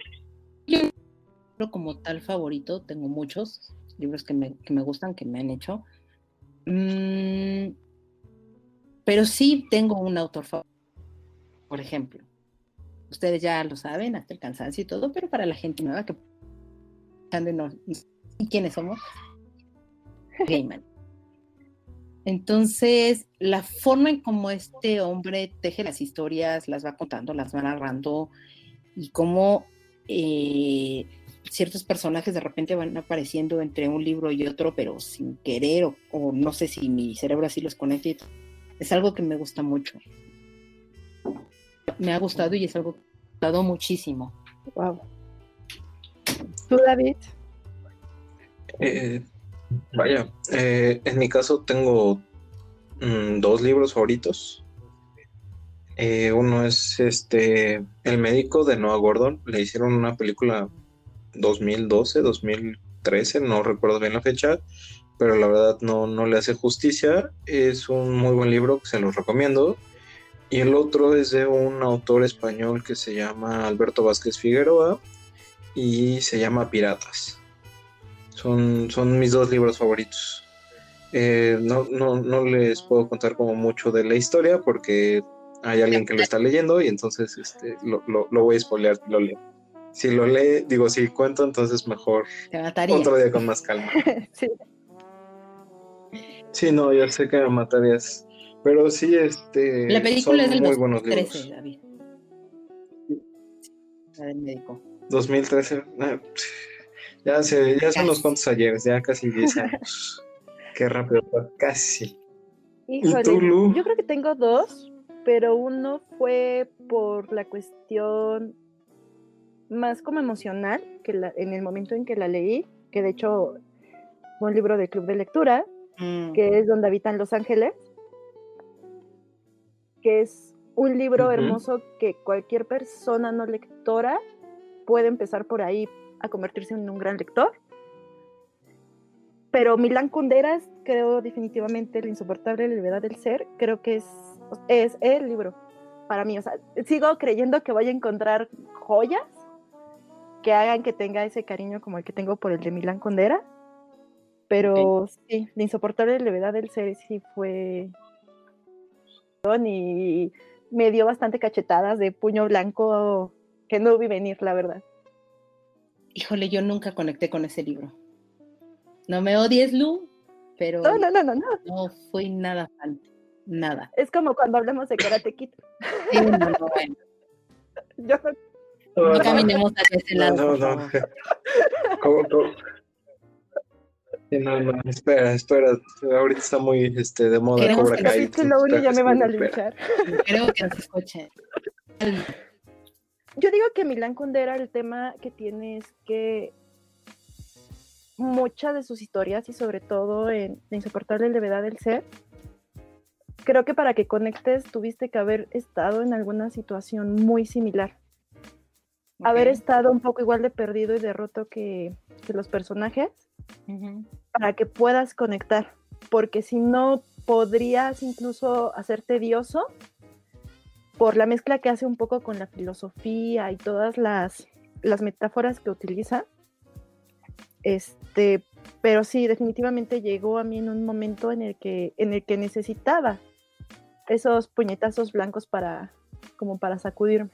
Yo, como tal favorito, tengo muchos libros que me, que me gustan, que me han hecho. Mm, pero sí tengo un autor favorito, por ejemplo. Ustedes ya lo saben, hasta el cansancio y todo, pero para la gente nueva que ¿y quiénes somos? Gaiman. Entonces, la forma en cómo este hombre teje las historias, las va contando, las va narrando, y cómo eh, ciertos personajes de repente van apareciendo entre un libro y otro, pero sin querer, o, o no sé si mi cerebro así los conecta es algo que me gusta mucho. Me ha gustado y es algo que me ha gustado muchísimo. Wow. ¿Tú, David? Eh, vaya, eh, en mi caso tengo mm, dos libros favoritos. Eh, uno es este El médico de Noah Gordon. Le hicieron una película 2012, 2013, no recuerdo bien la fecha, pero la verdad no, no le hace justicia. Es un muy buen libro, se los recomiendo. Y el otro es de un autor español que se llama Alberto Vázquez Figueroa y se llama Piratas. Son, son mis dos libros favoritos. Eh, no, no, no, les puedo contar como mucho de la historia porque hay alguien que lo está leyendo y entonces este, lo, lo, voy a spoilear lo leo. Si lo lee, digo, si cuento, entonces mejor otro día con más calma. sí. sí, no, ya sé que me matarías. Pero sí, este. La película es del 2013, David. La del médico. 2013. Ah, ya, se, ya son unos cuantos ayeres, ya casi 10 años. Qué rápido, casi. Híjole, yo creo que tengo dos, pero uno fue por la cuestión más como emocional, que la, en el momento en que la leí, que de hecho fue un libro de club de lectura, mm. que es Donde habitan los ángeles que es un libro hermoso que cualquier persona no lectora puede empezar por ahí a convertirse en un gran lector. Pero Milán Kunderas, creo definitivamente La insoportable levedad del ser, creo que es, es el libro para mí. O sea, sigo creyendo que voy a encontrar joyas que hagan que tenga ese cariño como el que tengo por el de Milán Kundera. Pero sí, La insoportable levedad del ser sí fue y me dio bastante cachetadas de puño blanco que no vi venir, la verdad. Híjole, yo nunca conecté con ese libro. No me odies, Lu, pero no, no, no, no, no. fui nada fan, nada. Es como cuando hablamos de Karate Kid. Sí, no, no, bueno. Yo no, caminemos hacia ese lado. No, no, ¿Cómo, no, no, espera, espera. Ahorita está muy este, de moda Queremos Cobra Kai. Que lo ya me van a luchar. Creo que nos escuchen. Yo digo que Milán Kundera el tema que tiene es que muchas de sus historias y sobre todo en La insoportable levedad del ser, creo que para que conectes tuviste que haber estado en alguna situación muy similar. Haber estado un poco igual de perdido y derroto que, que los personajes para que puedas conectar, porque si no podrías incluso hacer tedioso por la mezcla que hace un poco con la filosofía y todas las, las metáforas que utiliza. Este, pero sí, definitivamente llegó a mí en un momento en el que, en el que necesitaba esos puñetazos blancos para, como para sacudirme.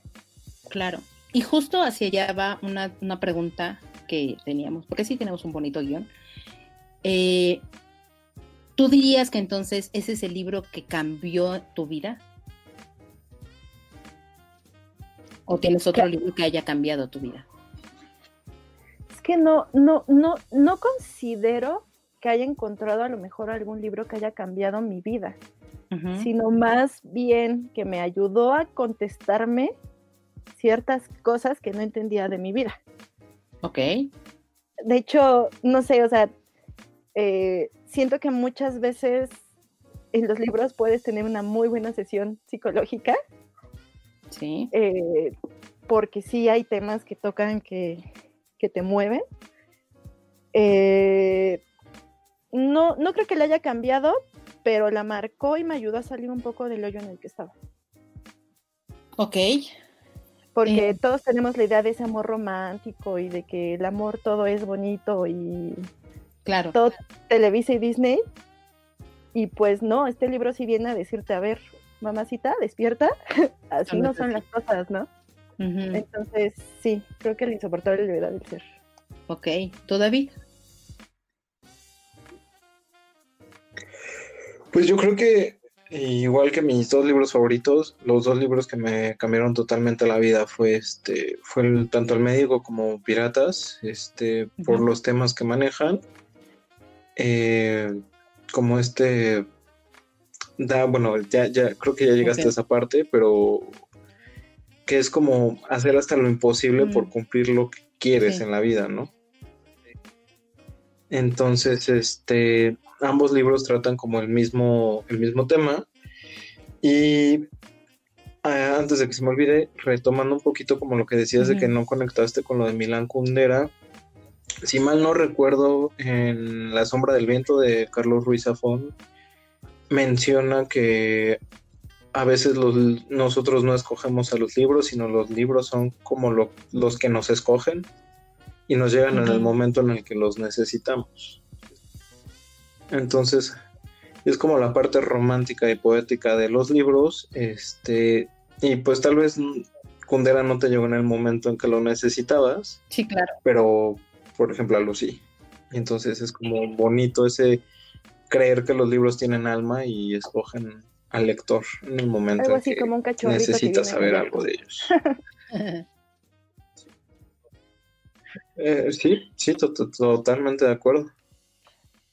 Claro. Y justo hacia allá va una, una pregunta que teníamos, porque sí tenemos un bonito guion. Eh, ¿Tú dirías que entonces ese es el libro que cambió tu vida? ¿O tienes otro libro que haya cambiado tu vida? Es que no, no, no, no considero que haya encontrado a lo mejor algún libro que haya cambiado mi vida, sino más bien que me ayudó a contestarme ciertas cosas que no entendía de mi vida. Ok. De hecho, no sé, o sea, eh, siento que muchas veces en los libros puedes tener una muy buena sesión psicológica. Sí. Eh, porque sí hay temas que tocan que, te mueven. Eh, no, no creo que le haya cambiado, pero la marcó y me ayudó a salir un poco del hoyo en el que estaba. Ok, porque todos tenemos la idea de ese amor romántico y de que el amor todo es bonito y claro. todo Televisa y Disney. Y pues no, este libro sí viene a decirte, a ver, mamacita, despierta, así no son las cosas, ¿no? Entonces, sí, creo que la insoportable levedad del ser. Ok, ¿tú David? Pues yo creo que Igual que mis dos libros favoritos, los dos libros que me cambiaron totalmente la vida fue este, fue tanto el médico como Piratas, este, por los temas que manejan. Eh, como este da, bueno, ya, ya creo que ya llegaste a esa parte, pero que es como hacer hasta lo imposible por cumplir lo que quieres en la vida, ¿no? Entonces, este, ambos libros tratan como el mismo, el mismo tema. Y ah, antes de que se me olvide, retomando un poquito como lo que decías de que no conectaste con lo de Milán Kundera, si mal no recuerdo, en La sombra del viento de Carlos Ruiz Zafón, menciona que a veces nosotros no escogemos a los libros, sino los libros son como los que nos escogen y nos llegan en el momento en el que los necesitamos. Entonces, es como la parte romántica y poética de los libros, este, y pues tal vez Kundera no te llegó en el momento en que lo necesitabas. Sí, claro. Pero, por ejemplo, a Lucy. Y entonces es como bonito ese creer que los libros tienen alma y escogen al lector en el momento en que necesita saber algo de ellos. Eh, sí, sí, totalmente de acuerdo.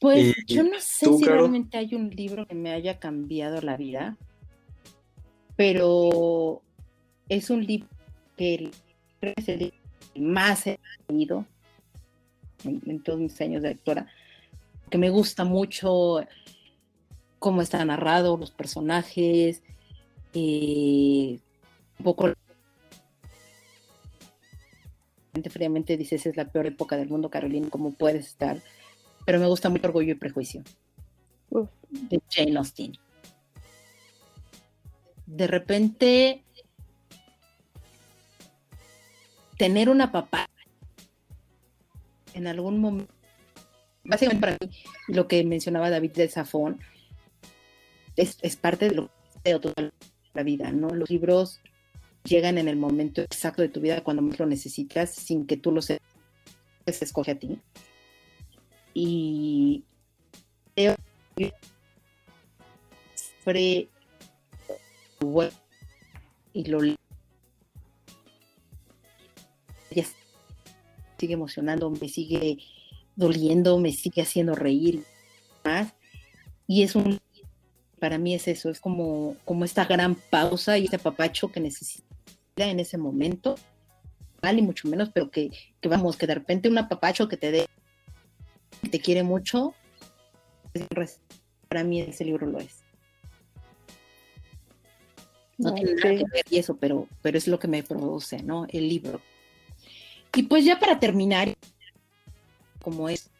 Pues yo no sé si realmente hay un libro que me haya cambiado la vida, pero es un libro que es el más he leído en, todos mis años de lectora, que me gusta mucho cómo está narrado, los personajes, eh, un poco fríamente dices es la peor época del mundo, Carolina, ¿cómo puedes estar? Pero me gusta mucho Orgullo y Prejuicio de Jane Austen. De repente, tener una papá en algún momento, básicamente para mí, lo que mencionaba David de Safón, es, es parte de lo que toda la vida, ¿no? Los libros llegan en el momento exacto de tu vida cuando más lo necesitas sin que tú lo sepas, se escoge a ti. Y y lo sigue emocionando, me sigue doliendo, me sigue haciendo reír más. Y es un, para mí es eso, es como, como esta gran pausa y este papacho que necesita en ese momento, mal y mucho menos, pero que, vamos, que de repente un apapacho que te dé, que te quiere mucho, para mí ese libro lo es. No tiene nada que ver y eso, pero, pero es lo que me produce, ¿no? El libro. Y pues ya para terminar, como es,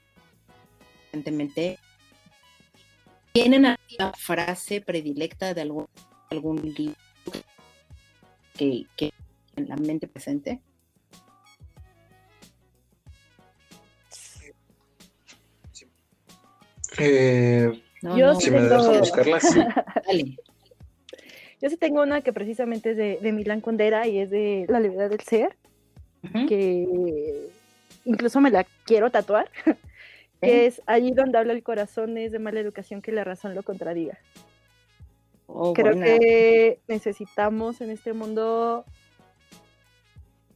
evidentemente, ¿tienen una frase predilecta de algún, algún libro que, en la mente presente? Eh, yo sí tengo... Yo sí tengo una que precisamente es de, de Milán Condera y es de La levedad del ser, que incluso me la quiero tatuar, que es allí donde habla el corazón es de mala educación que la razón lo contradiga. Oh, Creo que necesitamos en este mundo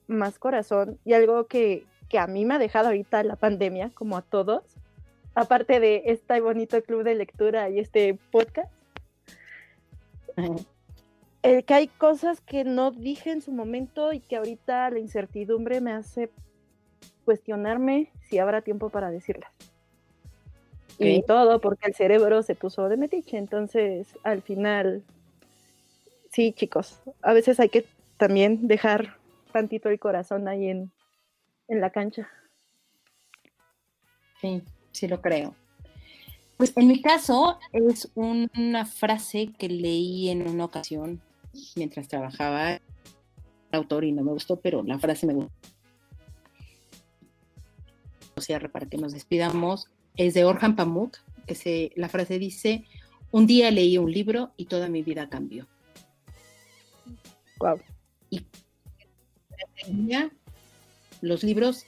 más corazón y algo que, a mí me ha dejado ahorita la pandemia, como a todos, aparte de este bonito club de lectura y este podcast, el que hay cosas que no dije en su momento y que ahorita la incertidumbre me hace cuestionarme si habrá tiempo para decirlas y todo porque el cerebro se puso de metiche. Entonces, al final, sí, chicos, a veces hay que también dejar tantito el corazón ahí en, en la cancha. Sí, sí lo creo. Pues en mi caso es una frase que leí en una ocasión mientras trabajaba el autor y no me gustó, pero la frase me gustó. O sea, para que nos despidamos, es de Orhan Pamuk, que se, la frase dice, un día leí un libro y toda mi vida cambió. Wow. Y los libros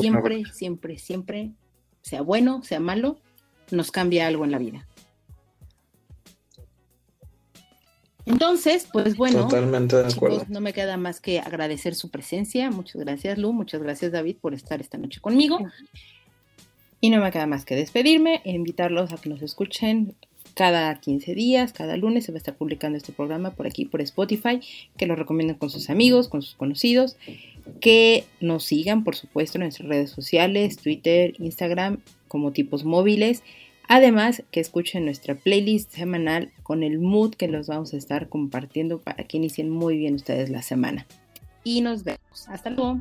siempre, siempre, siempre, sea bueno, sea malo, nos cambia algo en la vida. Entonces, pues bueno, Totalmente de acuerdo. no me queda más que agradecer su presencia. Muchas gracias, Lu. Muchas gracias, David, por estar esta noche conmigo. Y no me queda más que despedirme e invitarlos a que nos escuchen cada 15 días, cada lunes se va a estar publicando este programa por aquí, por Spotify, que lo recomienden con sus amigos, con sus conocidos, que nos sigan, por supuesto, en nuestras redes sociales, Twitter, Instagram, como tipos móviles. Además, que escuchen nuestra playlist semanal con el mood que los vamos a estar compartiendo para que inicien muy bien ustedes la semana. Y nos vemos. Hasta luego.